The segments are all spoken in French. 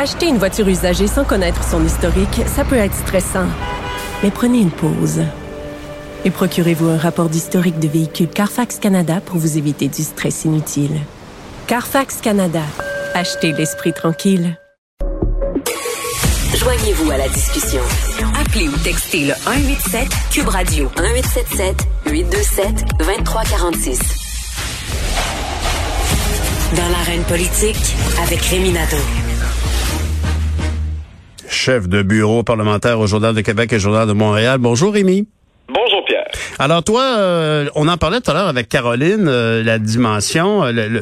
Acheter une voiture usagée sans connaître son historique, ça peut être stressant. Mais prenez une pause. Et procurez-vous un rapport d'historique de véhicule Carfax Canada pour vous éviter du stress inutile. Carfax Canada. Achetez l'esprit tranquille. Joignez-vous à la discussion. Appelez ou textez le 187 Cube Radio 1877 827 2346. Dans l'arène politique avec Rémi. Chef de bureau parlementaire au Journal de Québec et au Journal de Montréal. Bonjour Rémi. Bonjour Pierre. Alors toi, euh, on en parlait tout à l'heure avec Caroline, euh, la dimension. euh,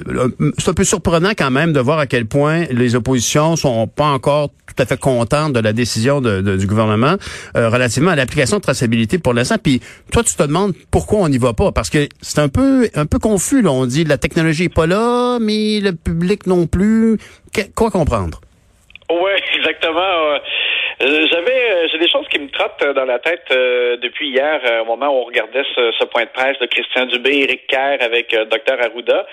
c'est un peu surprenant quand même de voir à quel point les oppositions sont pas encore tout à fait contentes de la décision de- de- du gouvernement euh, relativement à l'application de traçabilité pour l'instant. Puis toi, tu te demandes pourquoi on n'y va pas parce que c'est un peu un peu confus. Là. On dit la technologie est pas là, mais le public non plus. Que- quoi comprendre? Oui, exactement. Euh, J'avais, euh, j'ai des choses qui me trottent euh, dans la tête euh, depuis hier, euh, au moment où on regardait ce, ce point de presse de Christian Dubé, Éric Kerr avec euh, Dr Arruda.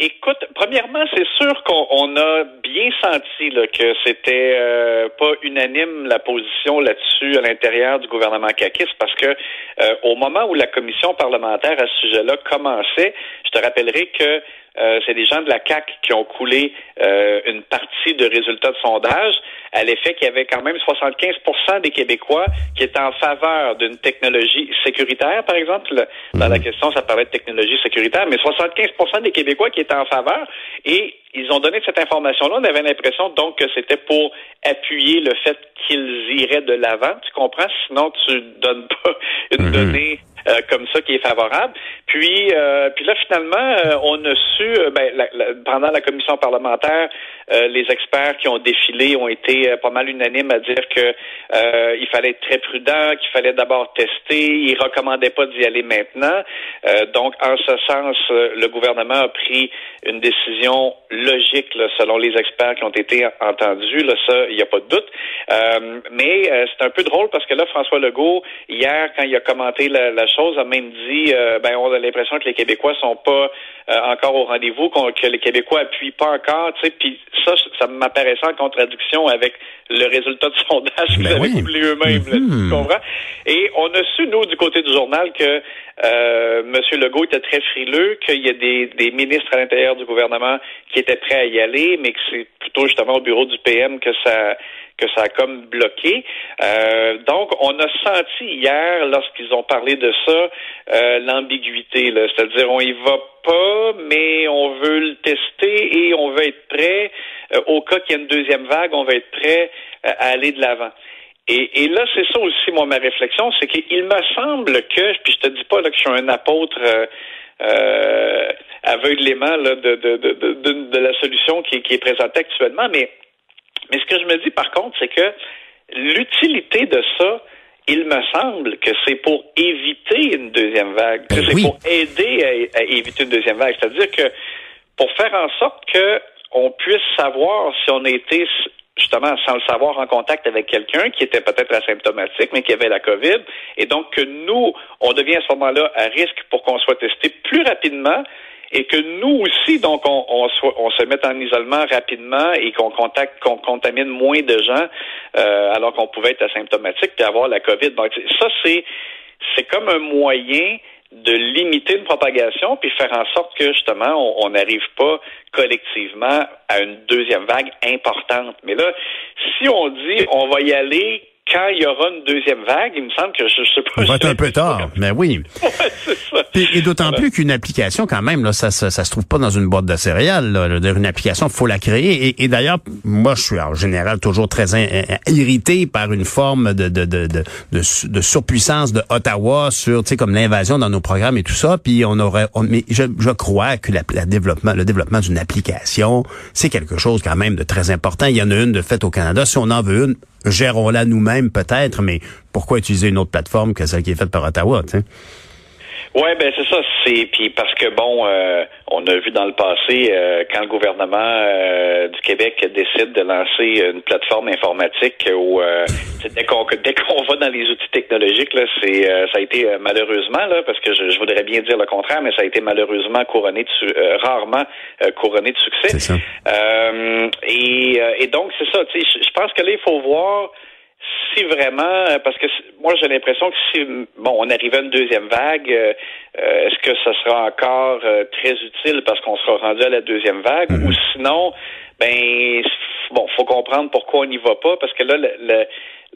Écoute, premièrement, c'est sûr qu'on on a bien senti là, que c'était pas unanime la position là-dessus à l'intérieur du gouvernement caquiste, parce que au moment où la commission parlementaire à ce sujet-là commençait, je te rappellerai que euh, c'est des gens de la CAC qui ont coulé euh, une partie de résultats de sondage à l'effet qu'il y avait quand même 75 des Québécois qui étaient en faveur d'une technologie sécuritaire, par exemple. Dans la question, ça parlait de technologie sécuritaire, mais 75% des Québécois qui étaient en faveur et ils ont donné cette information-là. On avait l'impression donc que c'était pour appuyer le fait qu'ils iraient de l'avant. Tu comprends? Sinon, tu donnes pas une donnée euh, comme ça qui est favorable. Puis, euh, puis là, finalement, euh, on a su, euh, ben, la- la- pendant la commission parlementaire, les experts qui ont défilé ont été pas mal unanimes à dire que il fallait être très prudent, qu'il fallait d'abord tester. Ils recommandaient pas d'y aller maintenant. Donc, en ce sens, le gouvernement a pris une décision logique, là, selon les experts qui ont été entendus. Là, ça, il n'y a pas de doute. Mais c'est un peu drôle parce que là, François Legault, hier, quand il a commenté la, la chose, a même dit, euh, ben, on a l'impression que les Québécois sont pas euh, encore au rendez-vous, que les Québécois appuient pas encore, tu sais, puis ça, ça m'apparaissait en contradiction avec le résultat de sondage qu'ils Ben avaient coulé eux-mêmes, tu comprends? Et on a su, nous, du côté du journal, que euh, M. Legault était très frileux, qu'il y a des, des ministres à l'intérieur du gouvernement qui étaient prêts à y aller, mais que c'est plutôt justement au bureau du PM que ça que ça a comme bloqué. Euh, donc, on a senti hier, lorsqu'ils ont parlé de ça, euh, l'ambiguïté. C'est-à-dire, on y va pas, mais on veut le tester et on veut être prêt. Euh, au cas qu'il y ait une deuxième vague, on va être prêt euh, à aller de l'avant. Et, et là, c'est ça aussi, moi, ma réflexion, c'est qu'il me semble que, puis je te dis pas là, que je suis un apôtre euh, euh, aveuglément là, de, de, de- de la solution qui, qui est présentée actuellement, mais, mais ce que je me dis par contre, c'est que l'utilité de ça, il me semble que c'est pour éviter une deuxième vague, que Ben c'est oui. pour aider à, à éviter une deuxième vague. C'est-à-dire que pour faire en sorte que on puisse savoir si on a été justement sans le savoir en contact avec quelqu'un qui était peut-être asymptomatique mais qui avait la COVID et donc que nous on devient à ce moment-là à risque pour qu'on soit testé plus rapidement et que nous aussi donc on, on, soit- on se mette en isolement rapidement et qu'on contacte qu'on contamine moins de gens euh, alors qu'on pouvait être asymptomatique et avoir la COVID. Donc ça c'est c'est comme un moyen de limiter une propagation puis faire en sorte que justement on n'arrive pas collectivement à une deuxième vague importante. Mais là, si on dit on va y aller quand il y aura une deuxième vague, il me semble que je, je sais pas. Va être un peu tard, mais oui. Ouais, c'est ça. Et d'autant plus qu'une application, quand même, là, ça, ça, ça se trouve pas dans une boîte de céréales. Là. Une application, faut la créer. Et, et d'ailleurs, moi, je suis en général toujours très in- irrité par une forme de, de, de, de, de, su- de surpuissance de Ottawa sur, tu sais, comme l'invasion dans nos programmes et tout ça. Puis on aurait, on- mais je, je crois que la, la développement, le développement d'une application, c'est quelque chose quand même de très important. Il y en a une de fait au Canada. Si on en veut une, gérons-la nous-mêmes peut-être, mais pourquoi utiliser une autre plateforme que celle qui est faite par Ottawa, tu Oui, ben c'est ça. C'est puis parce que bon, euh, on a vu dans le passé euh, quand le gouvernement euh, du Québec décide de lancer une plateforme informatique où dès qu'on dès qu'on va dans les outils technologiques, là, c'est ça a été malheureusement là, parce que je, voudrais bien dire le contraire, mais ça a été malheureusement couronné de rarement couronné de succès. Ça. et, et donc c'est ça. Je pense que là il faut voir si vraiment, euh, parce que moi j'ai l'impression que si bon on arrivait à une deuxième vague, euh, euh, est-ce que ça sera encore très utile parce qu'on sera rendu à la deuxième vague, mhm. ou sinon, ben bon, faut comprendre pourquoi on n'y va pas, parce que là le,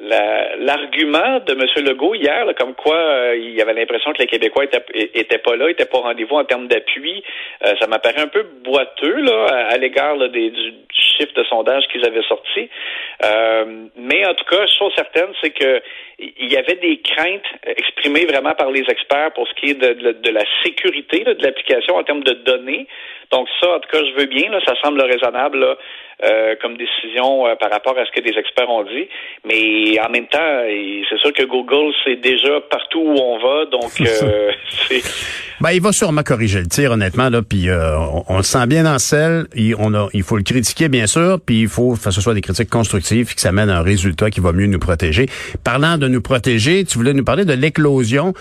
l'argument de M. Legault hier, comme quoi euh, il y avait l'impression que les Québécois étaient, pas là, étaient pas au rendez-vous en termes d'appui, euh, ça m'apparaît un peu boiteux là, à, l'égard du, chiffre de sondage qu'ils avaient sorti. Euh, mais en tout cas, chose certaine, c'est que il y avait des craintes exprimées vraiment par les experts pour ce qui est de, la sécurité de l'application en termes de données. Donc ça, en tout cas, je veux bien, là, ça semble raisonnable là, euh, comme décision euh, par rapport à ce que des experts ont dit. Mais en même temps, c'est sûr que Google, c'est déjà partout où on va, donc euh, c'est... Ben, il va sûrement corriger le tir, honnêtement, là, puis on, le sent bien dans celle. Il, on a, il faut le critiquer, bien sûr, puis il faut que ce soit des critiques constructives, que ça mène à un résultat qui va mieux nous protéger. Parlant de nous protéger, tu voulais nous parler de l'éclosion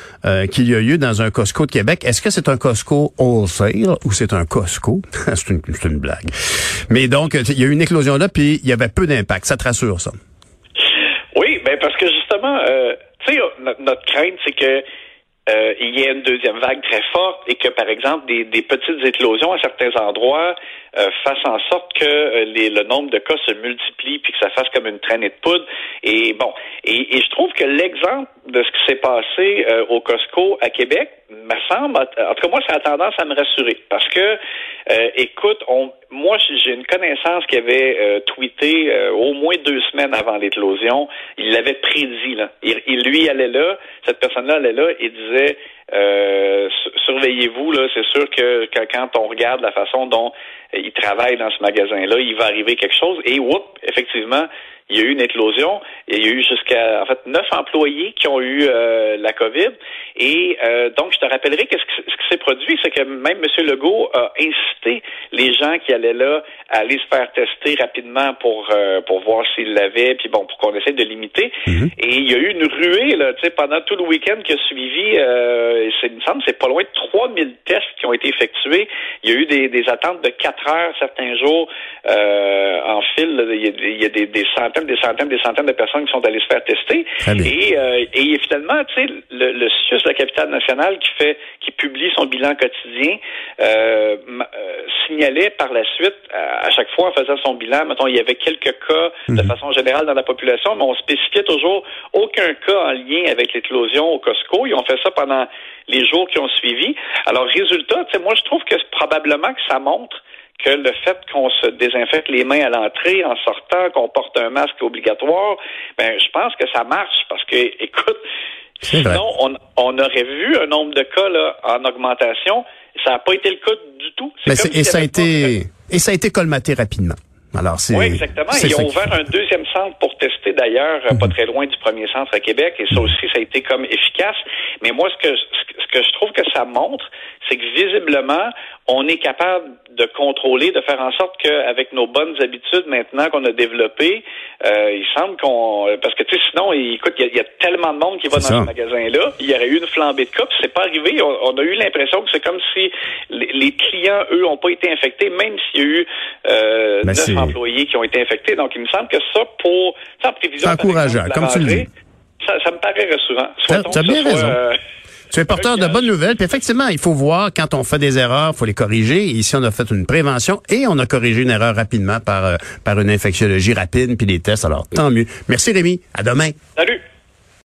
qu'il y a eu dans un Costco de Québec. Est-ce que c'est un Costco wholesale ou c'est un Costco? c'est une, une blague. Mais donc, il y a une éclosion là, puis il y avait peu d'impact. Ça te rassure, ça? Oui, ben parce que justement, euh, tu sais, notre, crainte, c'est que euh, il y ait une deuxième vague très forte et que, par exemple, des, petites éclosions à certains endroits euh, fassent en sorte que le nombre de cas se multiplie puis que ça fasse comme une traînée de poudre. Et bon, et, et je trouve que l'exemple de ce qui s'est passé au Costco à Québec, me semble, en tout cas moi, ça a tendance à me rassurer parce que, euh, écoute, on, moi j'ai une connaissance qui avait euh, tweeté euh, au moins deux semaines avant l'éclosion. Il l'avait prédit là. Il, lui allait là, cette personne-là allait là et disait surveillez-vous là. C'est sûr que, quand on regarde la façon dont il travaille dans ce magasin-là, il va arriver quelque chose. Et whoop, effectivement, il y a eu une éclosion. Il y a eu jusqu'à en fait neuf employés qui ont eu euh, la COVID. Et euh, donc, je te rappellerai que ce, qui s'est produit, c'est que même M. Legault a incité les gens qui allaient là à aller se faire tester rapidement pour euh, pour voir s'ils l'avaient, puis bon, pour qu'on essaie de limiter. Mm-hmm. Et il y a eu une ruée là, tu sais, pendant tout le week-end qui a suivi. Euh, il me semble, c'est pas loin de 3000 tests qui ont été effectués. Il y a eu des, des attentes de quatre heures certains jours en fil. Il y a, des, des centaines des centaines, des centaines de personnes qui sont allées se faire tester. Et, euh, et finalement, tu sais, le, le CIUS, la capitale nationale, qui fait, qui publie son bilan quotidien, euh, euh, signalait par la suite, à, chaque fois en faisant son bilan, mettons, il y avait quelques cas de mhm. façon générale dans la population, mais on spécifiait toujours aucun cas en lien avec l'éclosion au Costco. Ils ont fait ça pendant les jours qui ont suivi. Alors, résultat, tu sais, moi, je trouve que probablement que ça montre que le fait qu'on se désinfecte les mains à l'entrée en sortant, qu'on porte un masque obligatoire, ben je pense que ça marche parce que, écoute, sinon on, on, aurait vu un nombre de cas là, en augmentation. Ça n'a pas été le cas du tout. Mais et ça a été et ça a été colmaté rapidement. Alors, oui, exactement. Ils ont ouvert un deuxième centre pour tester d'ailleurs, pas mhm. très loin du premier centre à Québec, et ça aussi, ça a été comme efficace. Mais moi, ce que ce que je trouve que ça montre, c'est que visiblement, on est capable de contrôler, de faire en sorte qu'avec nos bonnes habitudes maintenant qu'on a développées, euh, il semble qu'on... Parce que, tu sais, sinon, écoute, il y, a tellement de monde qui va dans ce magasin-là, il y aurait eu une flambée de cas, puis c'est pas arrivé. On, a eu l'impression que c'est comme si les, clients, eux, ont pas été infectés, même s'il y a eu euh, neuf employés qui ont été infectés. Donc, il me semble que ça, pour... En prévision... Encourageant, comme tu le dis. Ça, ça me paraît rassurant. Tu as bien raison. Euh, tu es porteur de bonnes nouvelles. Puis effectivement, il faut voir quand on fait des erreurs, faut les corriger. Ici, on a fait une prévention et on a corrigé une erreur rapidement par, euh, par une infectiologie rapide puis des tests. Alors, tant mieux. Merci Rémi. À demain. Salut.